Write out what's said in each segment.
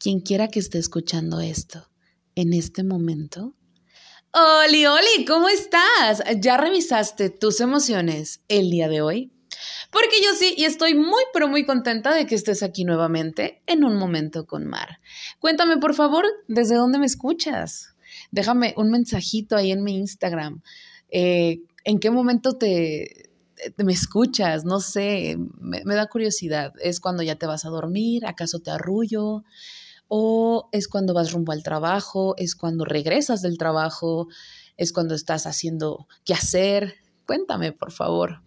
quien quiera que esté escuchando esto en este momento. Oli, Oli, ¿cómo estás? ¿Ya revisaste tus emociones el día de hoy? Porque yo sí, y estoy muy, pero muy contenta de que estés aquí nuevamente en un momento con Mar. Cuéntame, por favor, ¿desde dónde me escuchas? Déjame un mensajito ahí en mi Instagram. Eh, ¿En qué momento te, me escuchas? No sé, me, me da curiosidad. ¿Es cuando ya te vas a dormir? ¿Acaso te arrullo? ¿O es cuando vas rumbo al trabajo? ¿Es cuando regresas del trabajo? ¿Es cuando estás haciendo qué hacer? Cuéntame, por favor.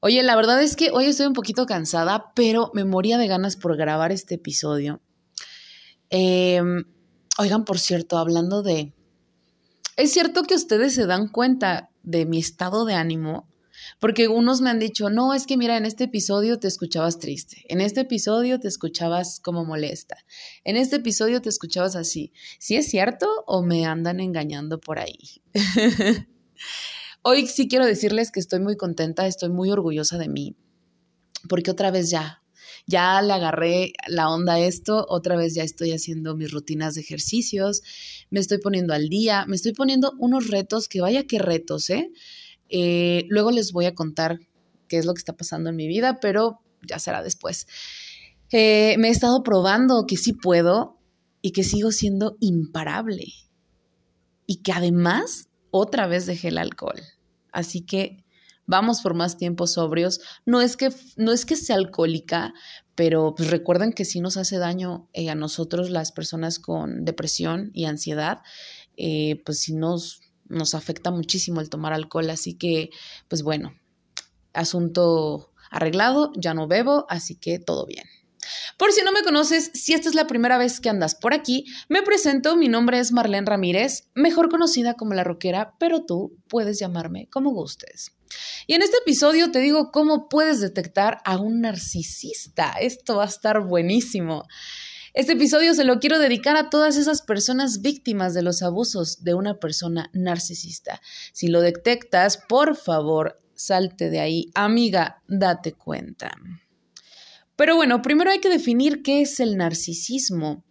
Oye, la verdad es que hoy estoy un poquito cansada, pero me moría de ganas por grabar este episodio. Em, oigan, por cierto, hablando de... Es cierto que ustedes se dan cuenta de mi estado de ánimo, porque unos me han dicho, no, es que mira, en este episodio te escuchabas triste, en este episodio te escuchabas como molesta, en este episodio te escuchabas así. ¿Sí es cierto o me andan engañando por ahí? Hoy sí quiero decirles que estoy muy contenta, estoy muy orgullosa de mí, porque otra vez ya, ya le agarré la onda a esto, otra vez ya estoy haciendo mis rutinas de ejercicios, me estoy poniendo al día, me estoy poniendo unos retos, que vaya que retos, ¿eh? Eh luego les voy a contar qué es lo que está pasando en mi vida, pero ya será después. Eh, me he estado probando que sí puedo y que sigo siendo imparable. Y que además otra vez dejé el alcohol. Así que vamos por más tiempos sobrios. No es que, no es que sea alcohólica, pero pues recuerden que sí nos hace daño eh, a nosotros las personas con depresión y ansiedad, pues sí nos, nos afecta muchísimo el tomar alcohol. Así que, pues bueno, asunto arreglado, ya no bebo, así que todo bien. Por si no me conoces, si esta es la primera vez que andas por aquí, me presento, mi nombre es Marlene Ramírez, mejor conocida como la roquera, pero tú puedes llamarme como gustes. Y en este episodio te digo cómo puedes detectar a un narcisista. Esto va a estar buenísimo. Este episodio se lo quiero dedicar a todas esas personas víctimas de los abusos de una persona narcisista. Si lo detectas, por favor, salte de ahí. Amiga, date cuenta. Pero bueno, primero hay que definir qué es el narcisismo.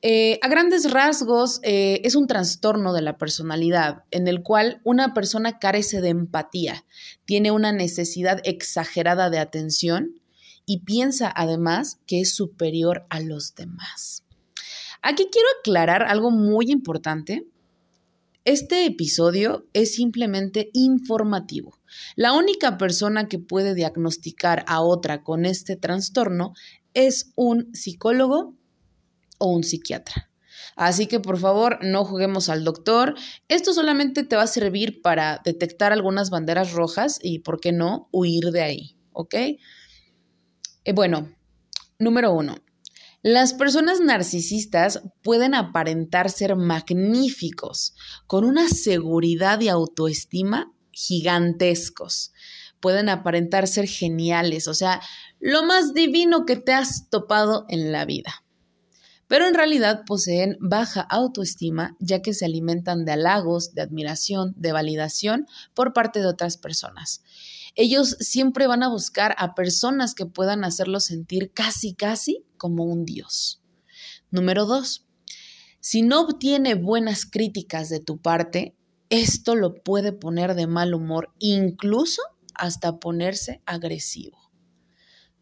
Eh, a grandes rasgos, eh, es un trastorno de la personalidad en el cual una persona carece de empatía, tiene una necesidad exagerada de atención y piensa además que es superior a los demás. Aquí quiero aclarar algo muy importante este episodio es simplemente informativo. La única persona que puede diagnosticar a otra con este trastorno es un psicólogo o un psiquiatra. Así que por favor no juguemos al doctor. Esto solamente te va a servir para detectar algunas banderas rojas y, ¿por qué no?, huir de ahí. ¿Ok? Eh, bueno, número uno, las personas narcisistas pueden aparentar ser magníficos, con una seguridad y autoestima gigantescos. Pueden aparentar ser geniales, o sea, lo más divino que te has topado en la vida. Pero en realidad poseen baja autoestima ya que se alimentan de halagos, de admiración, de validación por parte de otras personas ellos siempre van a buscar a personas que puedan hacerlo sentir casi, casi como un dios. Número dos, si no obtiene buenas críticas de tu parte, esto lo puede poner de mal humor, incluso hasta ponerse agresivo.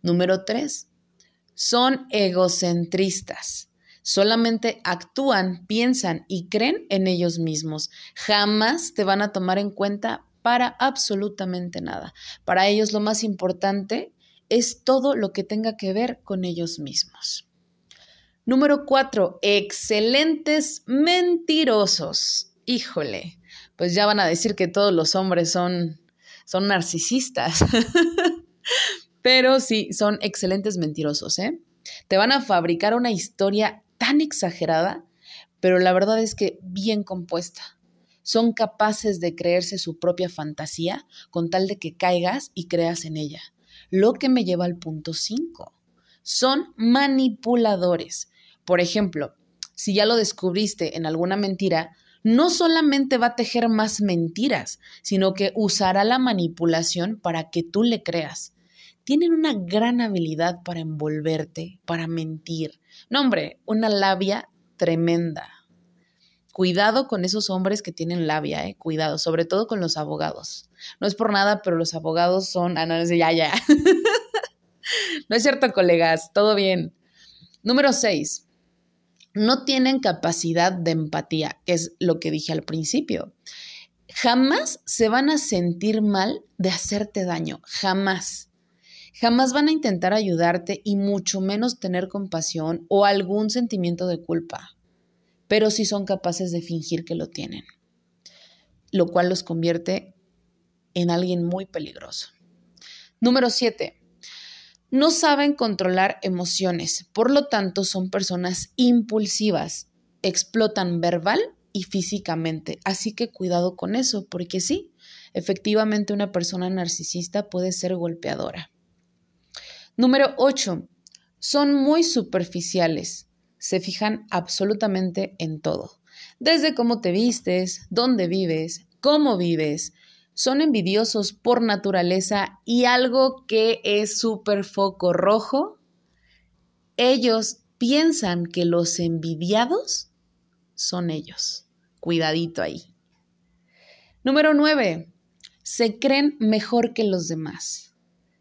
Número tres, son egocentristas. Solamente actúan, piensan y creen en ellos mismos. Jamás te van a tomar en cuenta para absolutamente nada. Para ellos lo más importante es todo lo que tenga que ver con ellos mismos. Número cuatro, excelentes mentirosos. Híjole, pues ya van a decir que todos los hombres son, son narcisistas. Pero sí, son excelentes mentirosos, ¿eh? Te van a fabricar una historia tan exagerada, pero la verdad es que bien compuesta son capaces de creerse su propia fantasía con tal de que caigas y creas en ella. Lo que me lleva al punto 5. Son manipuladores. Por ejemplo, si ya lo descubriste en alguna mentira, no solamente va a tejer más mentiras, sino que usará la manipulación para que tú le creas. tienen una gran habilidad para envolverte, para mentir. No, hombre, una labia tremenda. Cuidado con esos hombres que tienen labia, eh. Cuidado, sobre todo con los abogados. No es por nada, pero los abogados son. Ah, no, ya, ya. no es cierto, colegas. Todo bien. Número 6. No tienen capacidad de empatía, que es lo que dije al principio. Jamás se van a sentir mal de hacerte daño. Jamás. Jamás van a intentar ayudarte y mucho menos tener compasión o algún sentimiento de culpa pero sí son capaces de fingir que lo tienen, lo cual los convierte en alguien muy peligroso. Número 7. No saben controlar emociones, por lo tanto son personas impulsivas, explotan verbal y físicamente, así que cuidado con eso, porque sí, efectivamente una persona narcisista puede ser golpeadora. Número 8. Son muy superficiales, se fijan absolutamente en todo, desde cómo te vistes, dónde vives, cómo vives. Son envidiosos por naturaleza y algo que es súper foco rojo, ellos piensan que los envidiados son ellos. Cuidadito ahí. Número 9. Se creen mejor que los demás.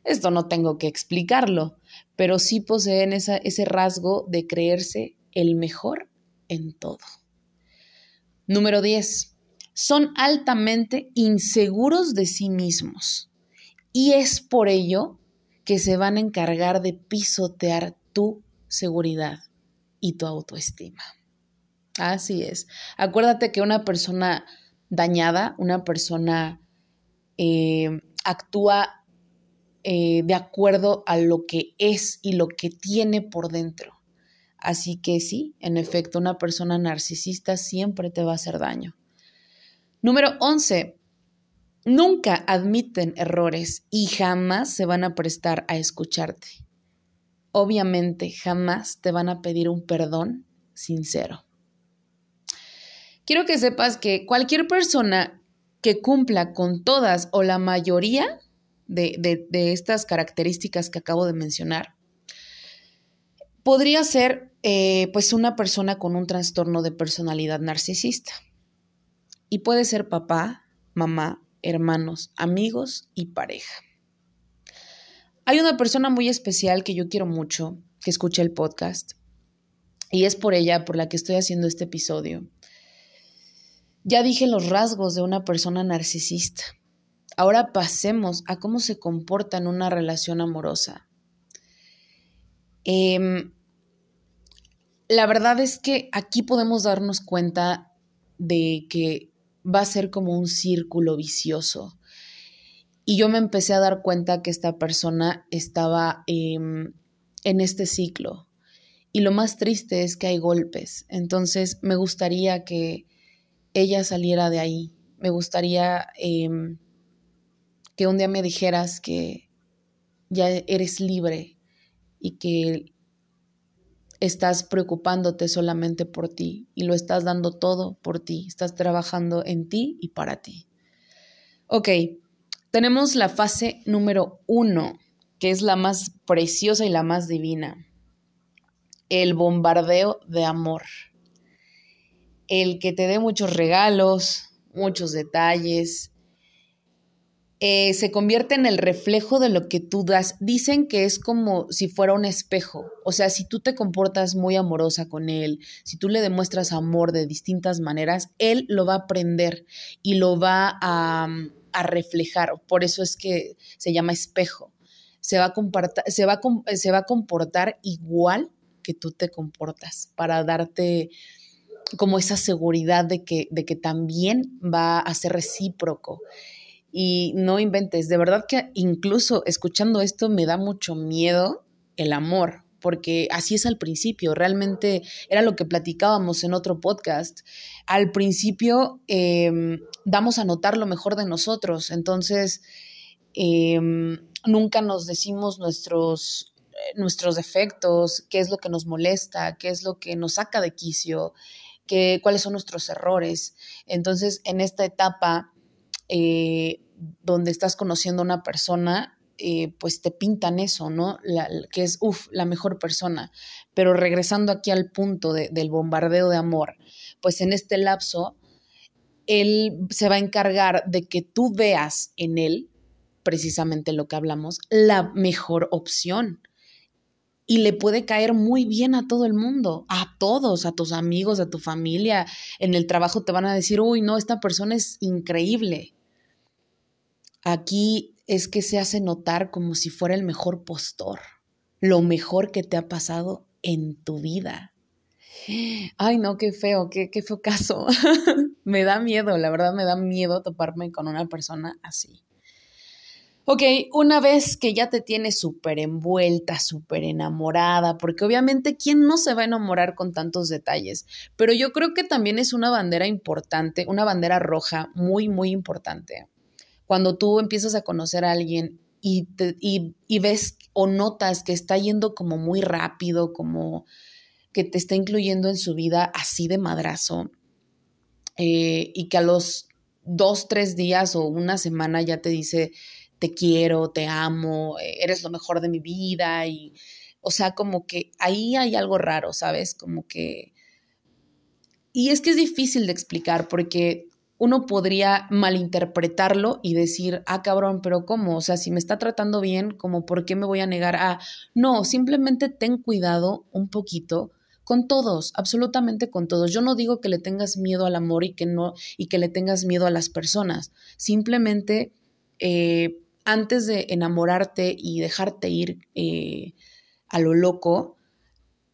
Esto no tengo que explicarlo pero sí poseen ese rasgo de creerse el mejor en todo. Número 10. Son altamente inseguros de sí mismos y es por ello que se van a encargar de pisotear tu seguridad y tu autoestima. Así es. Acuérdate que una persona dañada, una persona eh, actúa eh, de acuerdo a lo que es y lo que tiene por dentro. Así que sí, en efecto, una persona narcisista siempre te va a hacer daño. Número 11. Nunca admiten errores y jamás se van a prestar a escucharte. Obviamente, jamás te van a pedir un perdón sincero. Quiero que sepas que cualquier persona que cumpla con todas o la mayoría de, estas características que acabo de mencionar, podría ser eh, pues una persona con un trastorno de personalidad narcisista. Y puede ser papá, mamá, hermanos, amigos y pareja. Hay una persona muy especial que yo quiero mucho, que escucha el podcast, y es por ella por la que estoy haciendo este episodio. Ya dije los rasgos de una persona narcisista. Ahora pasemos a cómo se comporta en una relación amorosa. Em, la verdad es que aquí podemos darnos cuenta de que va a ser como un círculo vicioso. Y yo me empecé a dar cuenta que esta persona estaba em, en este ciclo. Y lo más triste es que hay golpes. Entonces me gustaría que ella saliera de ahí. Me gustaría em, que un día me dijeras que ya eres libre y que estás preocupándote solamente por ti y lo estás dando todo por ti, estás trabajando en ti y para ti. Ok, tenemos la fase número uno, que es la más preciosa y la más divina. El bombardeo de amor. El que te dé muchos regalos, muchos detalles, eh, se convierte en el reflejo de lo que tú das. Dicen que es como si fuera un espejo. O sea, si tú te comportas muy amorosa con él, si tú le demuestras amor de distintas maneras, él lo va a aprender y lo va a, a reflejar. Por eso es que se llama espejo. Se va, a se, va se va a comportar igual que tú te comportas para darte como esa seguridad de que, de que también va a ser recíproco y no inventes, de verdad que incluso escuchando esto me da mucho miedo el amor, porque así es al principio, realmente era lo que platicábamos en otro podcast. Al principio em, damos a notar lo mejor de nosotros, entonces em, nunca nos decimos nuestros, nuestros defectos, qué es lo que nos molesta, qué es lo que nos saca de quicio, qué, cuáles son nuestros errores. Entonces, en esta etapa eh, donde estás conociendo a una persona, eh, pues te pintan eso, ¿no? que es, uff, la mejor persona. Pero regresando aquí al punto del bombardeo de amor, pues en este lapso, él se va a encargar de que tú veas en él, precisamente lo que hablamos, la mejor opción y le puede caer muy bien a todo el mundo, a todos, a tus amigos, a tu familia. En el trabajo te van a decir, uy, no, esta persona es increíble. Aquí es que se hace notar como si fuera el mejor postor, lo mejor que te ha pasado en tu vida. Ay, no, qué feo, qué, qué feo caso. me da miedo, la verdad me da miedo toparme con una persona así. Ok, una vez que ya te tienes súper envuelta, súper enamorada, porque obviamente, ¿quién no se va a enamorar con tantos detalles? Pero yo creo que también es una bandera importante, una bandera roja muy, muy importante. Cuando tú empiezas a conocer a alguien y, y, ves o notas que está yendo como muy rápido, como que te está incluyendo en su vida así de madrazo, eh, y que a los dos, tres días o una semana ya te dice, te quiero, te amo, eres lo mejor de mi vida y, o sea, como que ahí hay algo raro, ¿sabes? Como que... Y es que es difícil de explicar porque uno podría malinterpretarlo y decir, ah, cabrón, pero ¿cómo? O sea, si me está tratando bien, como, ¿por qué me voy a negar a... No, simplemente ten cuidado un poquito con todos, absolutamente con todos. Yo no digo que le tengas miedo al amor y que no, y que le tengas miedo a las personas. Simplemente eh, antes de enamorarte y dejarte ir eh, a lo loco,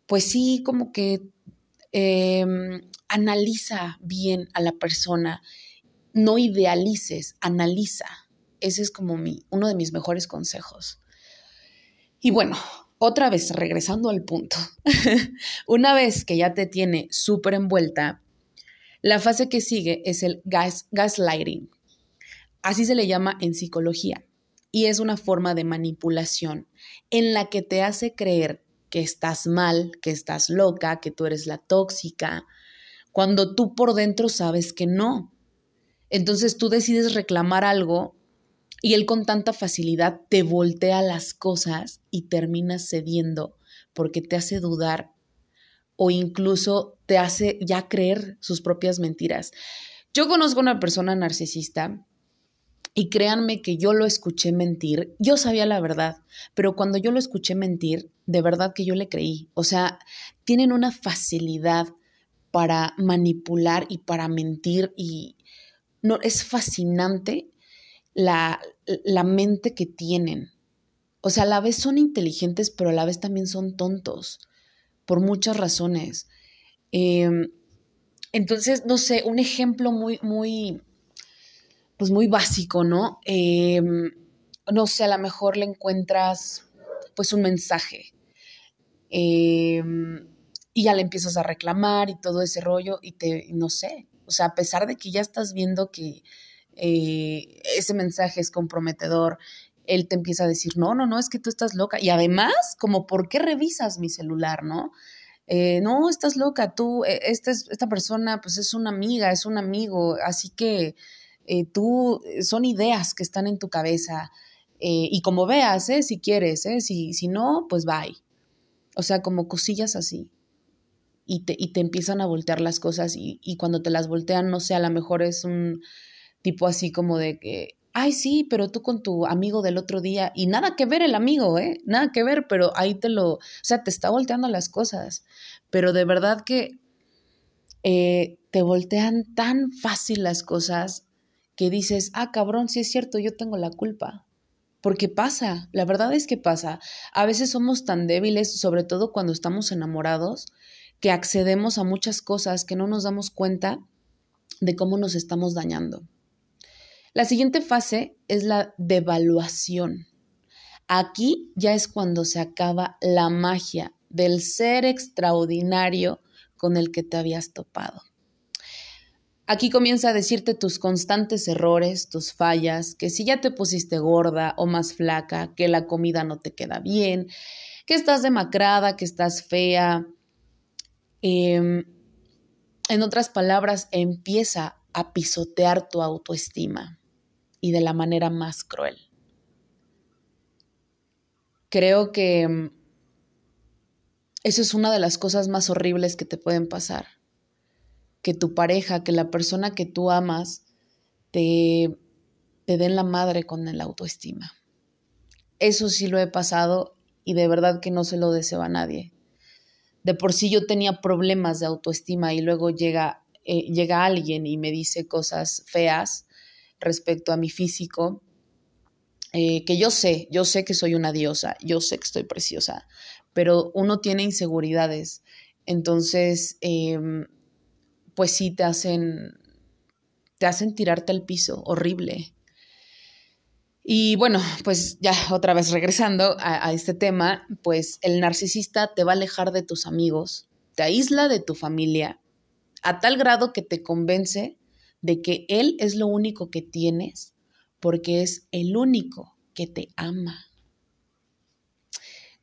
pues sí, como que em, analiza bien a la persona, no idealices, analiza. Ese es como mi, uno de mis mejores consejos. Y bueno, otra vez, regresando al punto, una vez que ya te tiene súper envuelta, la fase que sigue es el gas, gaslighting. Así se le llama en psicología y es una forma de manipulación en la que te hace creer que estás mal, que estás loca, que tú eres la tóxica, cuando tú por dentro sabes que no. Entonces tú decides reclamar algo y él con tanta facilidad te voltea las cosas y terminas cediendo porque te hace dudar o incluso te hace ya creer sus propias mentiras. Yo conozco una persona narcisista y créanme que yo lo escuché mentir, yo sabía la verdad, pero cuando yo lo escuché mentir, de verdad que yo le creí. O sea, tienen una facilidad para manipular y para mentir y no es fascinante la, la mente que tienen. O sea, a la vez son inteligentes, pero a la vez también son tontos, por muchas razones. Em, entonces, no sé, un ejemplo muy, muy, pues muy básico, ¿no? Em, no sé, a lo mejor le encuentras pues un mensaje em, y ya le empiezas a reclamar y todo ese rollo y te, no sé, o sea, a pesar de que ya estás viendo que eh, ese mensaje es comprometedor, él te empieza a decir, no, no, no, es que tú estás loca. Y además, como, ¿por qué revisas mi celular, no? Eh, no, estás loca, tú, e, esta, esta persona, pues es una amiga, es un amigo, así que eh, tú, eh, son ideas que están en tu cabeza. Eh, y como veas, ¿eh? si quieres, ¿eh? si, si no, pues bye. O sea, como cosillas así. Y te, y te empiezan a voltear las cosas y, y cuando te las voltean, no sé, a lo mejor es un tipo así como de que, ay, sí, pero tú con tu amigo del otro día, y nada que ver el amigo, ¿eh? Nada que ver, pero ahí te lo, o sea, te está volteando las cosas. Pero de verdad que te voltean tan fácil las cosas que dices, ah, cabrón, sí es cierto, yo tengo la culpa. Porque pasa, la verdad es que pasa. A veces somos tan débiles, sobre todo cuando estamos enamorados, que accedemos a muchas cosas que no nos damos cuenta de cómo nos estamos dañando. La siguiente fase es la devaluación. Aquí ya es cuando se acaba la magia del ser extraordinario con el que te habías topado. Aquí comienza a decirte tus constantes errores, tus fallas, que si ya te pusiste gorda o más flaca, que la comida no te queda bien, que estás demacrada, que estás fea. Em, en otras palabras, empieza a pisotear tu autoestima y de la manera más cruel. creo que mm, eso es una de las cosas más horribles que te pueden pasar. Que tu pareja, que la persona que tú amas, te, te den la madre con el autoestima. Eso sí lo he pasado y de verdad que no se lo deseo a nadie. De por sí yo tenía problemas de autoestima y luego llega, eh, llega alguien y me dice cosas feas respecto a mi físico, eh, que yo sé, yo sé que soy una diosa, yo sé que estoy preciosa, pero uno tiene inseguridades. Entonces, em, pues sí te hacen, te hacen tirarte al piso, horrible. Y bueno, pues ya otra vez regresando a, este tema, pues el narcisista te va a alejar de tus amigos, te aísla de tu familia, a tal grado que te convence de que él es lo único que tienes, porque es el único que te ama.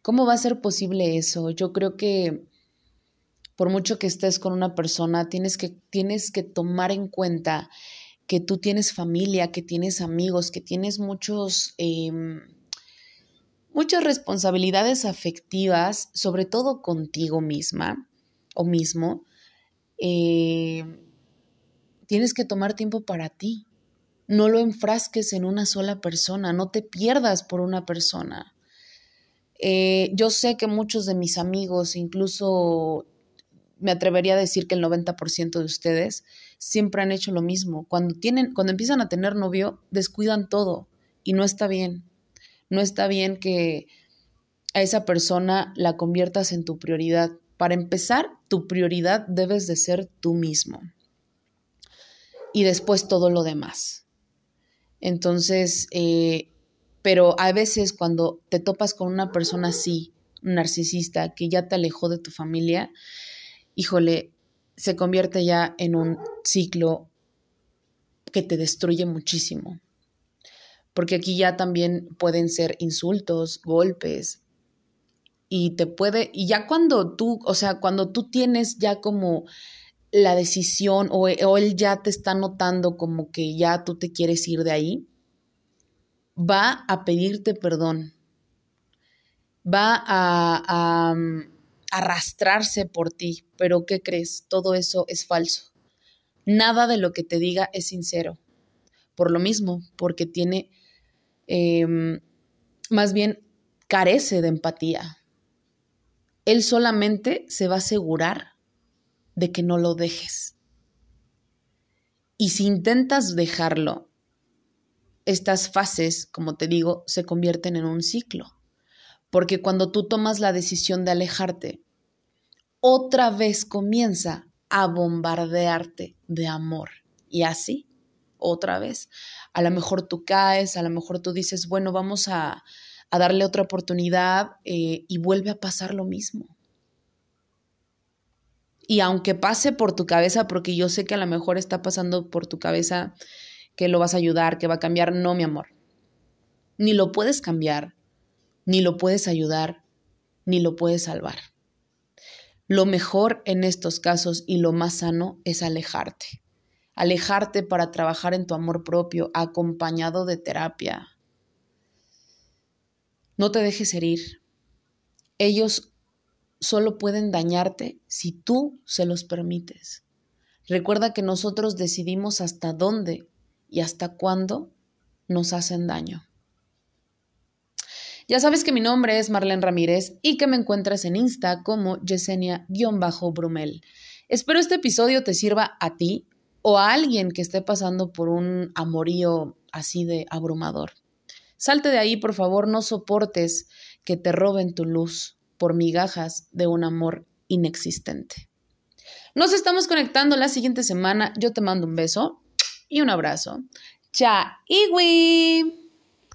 ¿Cómo va a ser posible eso? Yo creo que por mucho que estés con una persona, tienes que, tienes que tomar en cuenta que tú tienes familia, que tienes amigos, que tienes muchos, em, muchas responsabilidades afectivas, sobre todo contigo misma o mismo, em, tienes que tomar tiempo para ti. No lo enfrasques en una sola persona, no te pierdas por una persona. Eh, yo sé que muchos de mis amigos, incluso me atrevería a decir que el 90% de ustedes siempre han hecho lo mismo. Cuando tienen, cuando empiezan a tener novio, descuidan todo y no está bien. No está bien que a esa persona la conviertas en tu prioridad. Para empezar, tu prioridad debes de ser tú mismo. Y después todo lo demás. Entonces, eh, pero a veces cuando te topas con una persona así, narcisista, que ya te alejó de tu familia, híjole, se convierte ya en un ciclo que te destruye muchísimo. Porque aquí ya también pueden ser insultos, golpes, y te puede, y ya cuando tú, o sea, cuando tú tienes ya como la decisión o, él ya te está notando como que ya tú te quieres ir de ahí, va a pedirte perdón, va a arrastrarse por ti, pero ¿qué crees? Todo eso es falso. Nada de lo que te diga es sincero. Por lo mismo, porque tiene, em, más bien, carece de empatía. Él solamente se va a asegurar de que no lo dejes. Y si intentas dejarlo, estas fases, como te digo, se convierten en un ciclo. Porque cuando tú tomas la decisión de alejarte, otra vez comienza a bombardearte de amor. Y así, otra vez. A lo mejor tú caes, a lo mejor tú dices, bueno, vamos a, darle otra oportunidad eh, y vuelve a pasar lo mismo. Y aunque pase por tu cabeza, porque yo sé que a lo mejor está pasando por tu cabeza que lo vas a ayudar, que va a cambiar, no, mi amor. Ni lo puedes cambiar, ni lo puedes ayudar, ni lo puedes salvar. Lo mejor en estos casos y lo más sano es alejarte. Alejarte para trabajar en tu amor propio, acompañado de terapia. No te dejes herir. Ellos solo pueden dañarte si tú se los permites. Recuerda que nosotros decidimos hasta dónde y hasta cuándo nos hacen daño. Ya sabes que mi nombre es Marlene Ramírez y que me encuentras en Insta como Yesenia-Brumel. Espero este episodio te sirva a ti o a alguien que esté pasando por un amorío así de abrumador. Salte de ahí, por favor, no soportes que te roben tu luz por migajas de un amor inexistente. Nos estamos conectando la siguiente semana. Yo te mando un beso y un abrazo. Chao.